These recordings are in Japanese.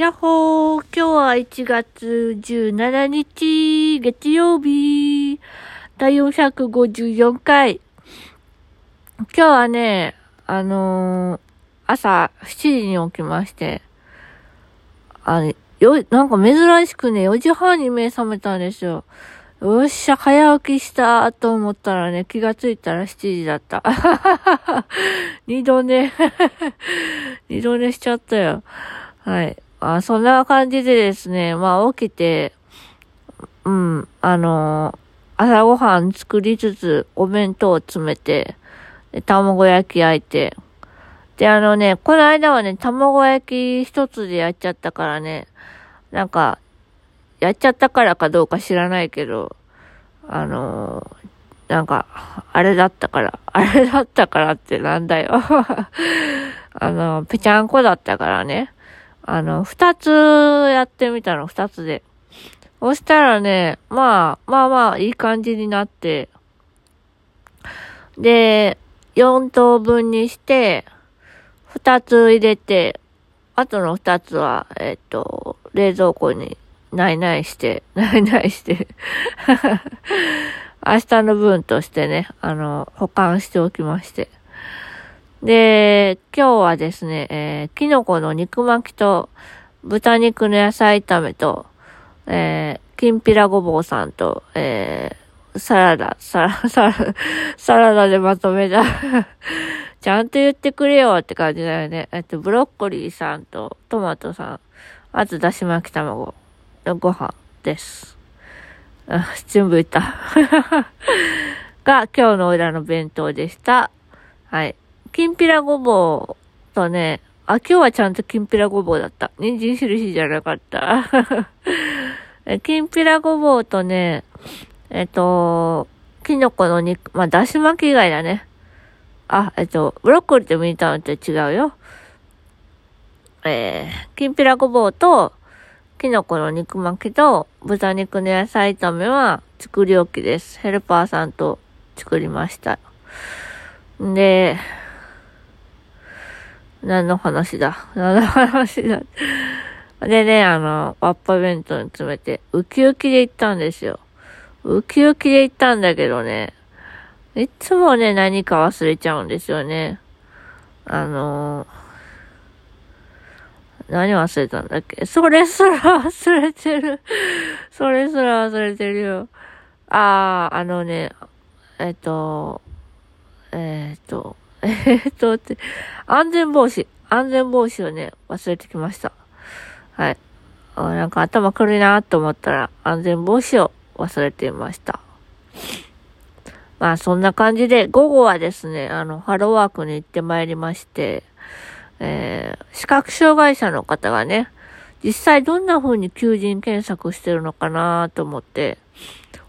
やっほー、今日は1月17日、月曜日、第454回。今日はね、あのー、朝7時に起きまして、あの、よ、なんか珍しくね、4時半に目覚めたんですよ。よっしゃ、早起きしたと思ったらね、気がついたら7時だった。二度寝 二度寝しちゃったよ。はい。あそんな感じでですね、まあ起きて、うん、あのー、朝ごはん作りつつ、お弁当を詰めて、で卵焼き焼いて、で、あのね、この間はね、卵焼き一つでやっちゃったからね、なんか、やっちゃったからかどうか知らないけど、あのー、なんか、あれだったから、あれだったからってなんだよ。あの、ぺちゃんこだったからね。あの、二つやってみたの、二つで。そしたらね、まあ、まあまあ、いい感じになって、で、4等分にして、二つ入れて、あとの二つは、えっと、冷蔵庫にないないして、ないないして明日の分としてね、あの、保管しておきまして。で、今日はですね、えー、キノコの肉巻きと、豚肉の野菜炒めと、えー、きんぴらごぼうさんと、えー、サラダ、サラ、サラ、サラダでまとめた ちゃんと言ってくれよって感じだよね。えっと、ブロッコリーさんとトマトさん、あとだし巻き卵のご飯です。あ、全部言った。が、今日の裏の弁当でした。はい。きんぴらごぼうとね、あ、今日はちゃんときんぴらごぼうだった。人参印じゃなかった。きんぴらごぼうとね、えっと、きのこの肉、まあ、だし巻き以外だね。あ、えっと、ブロッコリーとミニタウンって違うよ。えー、きんぴらごぼうと、きのこの肉巻きと、豚肉の野菜炒めは作り置きです。ヘルパーさんと作りました。で、何の話だ？何の話だ？でね、あの、ワッパ弁当に詰めて、ウキウキで行ったんですよ。ウキウキで行ったんだけどね、いつもね、何か忘れちゃうんですよね。あの何忘れたんだっけ？それすら忘れてる。それすら忘れてるよ。ああ、あのね、えっと、えっと、えっと、安全防止。安全防止をね、忘れてきました。はい。なんか頭くるいなと思ったら、安全防止を忘れていました。まあそんな感じで、午後はですね、あの、ハローワークに行ってまいりまして、えー、視覚障害者の方がね、実際どんな風に求人検索してるのかなと思って、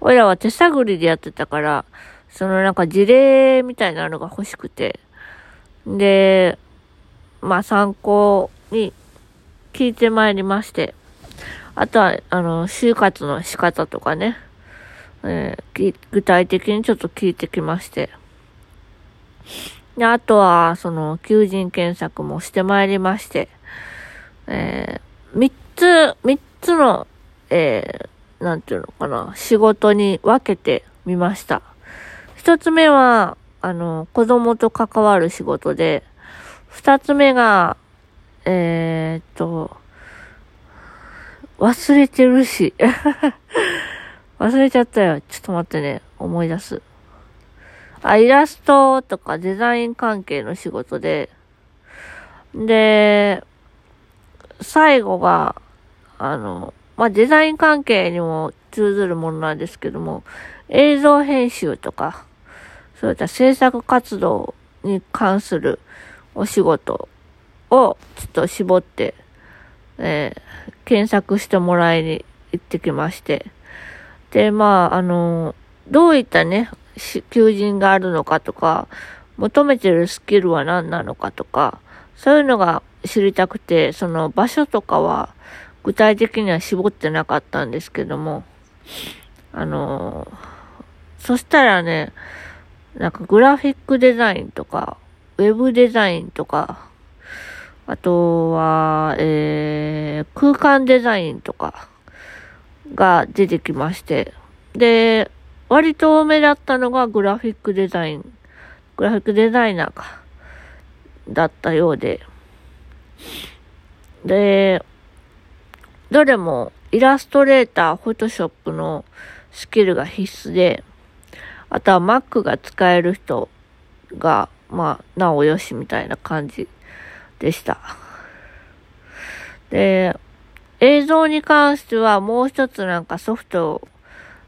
俺らは手探りでやってたから、そのなんか事例みたいなのが欲しくて、で、まあ参考に聞いてまいりまして、あとは、あの、就活の仕方とかね、えー、具体的にちょっと聞いてきまして、で、あとは、その、求人検索もしてまいりまして、えー、三つ、三つの、えー、なんていうのかな、仕事に分けてみました。一つ目は、あの、子供と関わる仕事で、二つ目が、えー、っと、忘れてるし。忘れちゃったよ。ちょっと待ってね。思い出す。あ、イラストとかデザイン関係の仕事で、で、最後が、あの、まあ、デザイン関係にも通ずるものなんですけども、映像編集とか、そういった制作活動に関するお仕事をちょっと絞って、えー、検索してもらいに行ってきまして。で、まあ、あの、どういったね、求人があるのかとか、求めてるスキルは何なのかとか、そういうのが知りたくて、その場所とかは具体的には絞ってなかったんですけども、あの、そしたらね、なんかグラフィックデザインとか、ウェブデザインとか、あとは、えー、空間デザインとかが出てきまして、で、割と目立ったのがグラフィックデザイン、グラフィックデザイナーか、だったようで、で、どれもイラストレーター、フォトショップのスキルが必須で、あとは Mac が使える人が、まあ、なおよしみたいな感じでした。で、映像に関してはもう一つなんかソフト、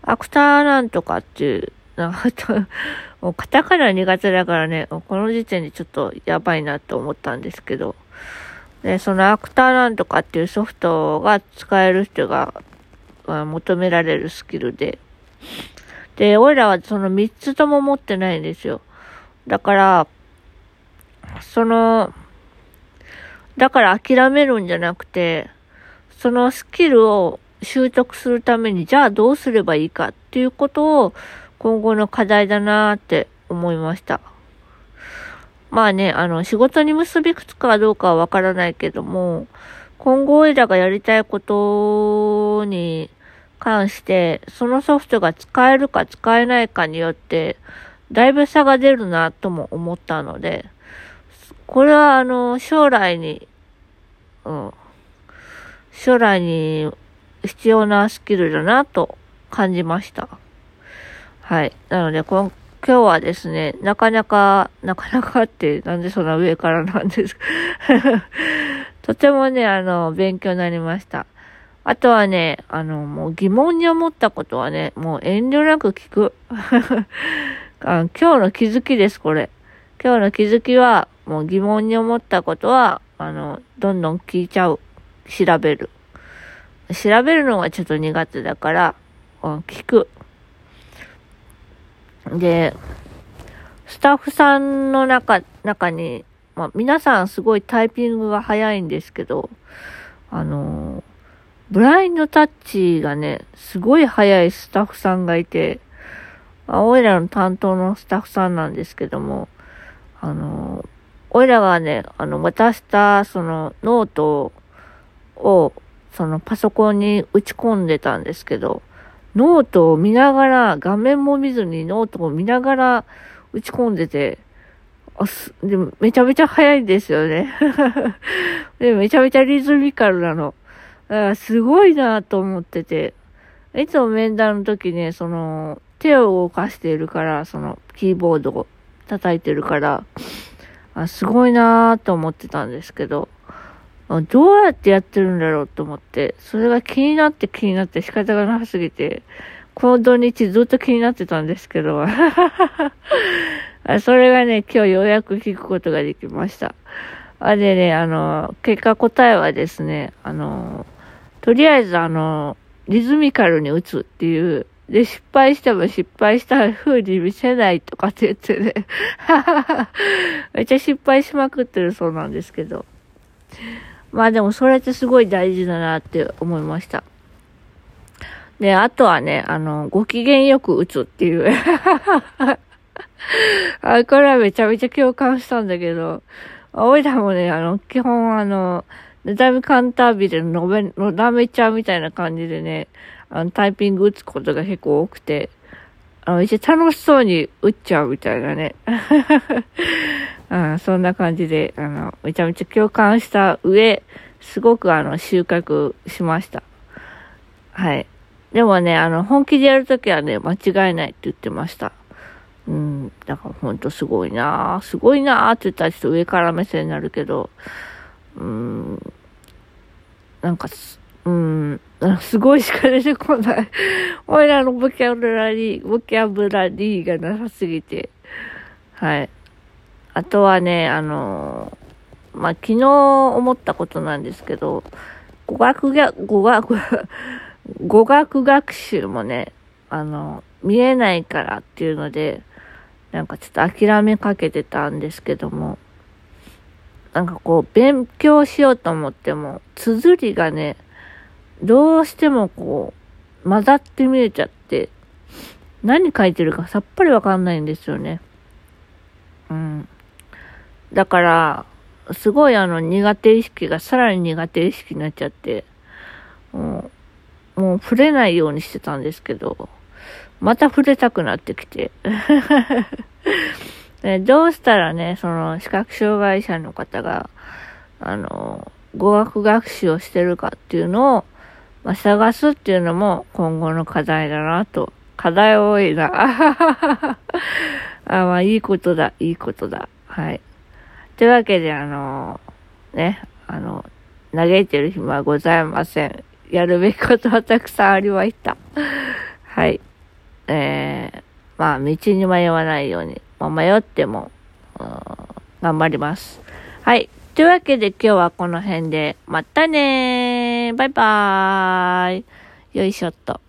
アクターなんとかっていう、なんか もうカタカナ苦手だからね、この時点でちょっとやばいなと思ったんですけど、で、そのアクターなんとかっていうソフトが使える人が、まあ、求められるスキルで、で、俺らはその3つとも持ってないんですよ。だから、その、だから諦めるんじゃなくて、そのスキルを習得するために、じゃあどうすればいいかっていうことを今後の課題だなって思いました。まあね、あの、仕事に結びつくかどうかはわからないけども、今後俺らがやりたいことに関して、そのソフトが使えるか使えないかによって、だいぶ差が出るなとも思ったので、これはあの、将来に、うん、将来に必要なスキルだなと感じました。はい。なので、今今日はですね、なかなか、なかなかってなんでそんな上からなんですか とてもね、あの、勉強になりました。あとはね、あの、もう疑問に思ったことはね、もう遠慮なく聞く。あ今日の気づきです、これ。今日の気づきは、もう疑問に思ったことは、あの、どんどん聞いちゃう。調べる。調べるのがちょっと苦手だから、聞く。で、スタッフさんの中、中に、まあ、皆さんすごいタイピングが早いんですけど、あの、ブラインドタッチがね、すごい早いスタッフさんがいて、あ、おいらの担当のスタッフさんなんですけども、あの、おいらがね、あの、渡したそのノートを、そのパソコンに打ち込んでたんですけど、ノートを見ながら、画面も見ずにノートを見ながら打ち込んでて、あす、でもめちゃめちゃ早いんですよね。でめちゃめちゃリズミカルなの。だからすごいなと思ってて、いつも面談の時ね、その、手を動かしているから、その、キーボードを叩いてるから、あすごいなと思ってたんですけど、どうやってやってるんだろうと思って、それが気になって気になって仕方がなさすぎて、この土日ずっと気になってたんですけど、それがね、今日ようやく聞くことができました。あれね、あの、結果答えはですね、あの、とりあえずあの、リズミカルに打つっていう、で、失敗しても失敗した風に見せないとかって言ってね、めっちゃ失敗しまくってるそうなんですけど。まあでもそれってすごい大事だなって思いました。で、あとはね、あの、ご機嫌よく打つっていう あ、これはめちゃめちゃ共感したんだけど、おいらもね、あの、基本あの、ネタミカンタービルのべ、のだめちゃうみたいな感じでね、あの、タイピング打つことが結構多くて、あの、一応楽しそうに打っちゃうみたいなね。うん、そんな感じで、あの、めちゃめちゃ共感した上、すごくあの、収穫しました。はい。でもね、あの、本気でやるときはね、間違いないって言ってました。うん、だからほんとすごいなぁすごいなぁって言ったらちょっと上から目線になるけど、うん、なんかす、うん、すごいしか出てこない。俺らのボキャブラリー、ボキャブラリーがなさすぎて、はい。あとはね、あのまあ、昨日思ったことなんですけど、語学が、語学、語学学習もね、あの、見えないからっていうので、なんかちょっと諦めかけてたんですけども、なんかこう、勉強しようと思っても、綴りがね、どうしてもこう、混ざって見えちゃって、何書いてるかさっぱりわかんないんですよね。うん。だから、すごいあの苦手意識がさらに苦手意識になっちゃって、もう、もう触れないようにしてたんですけど、また触れたくなってきて。どうしたらね、その視覚障害者の方が、あの、語学学習をしてるかっていうのを、まあ、探すっていうのも今後の課題だなと。課題多いな。あ、まあいいことだ、いいことだ。はい。というわけで、あの、ね、あの、嘆いてる暇はございません。やるべきことはたくさんありました。はい。えー、まあ、道に迷わないように、ま、迷っても、頑張ります。はい。というわけで今日はこの辺で、またねーバイバーイよいしょっと。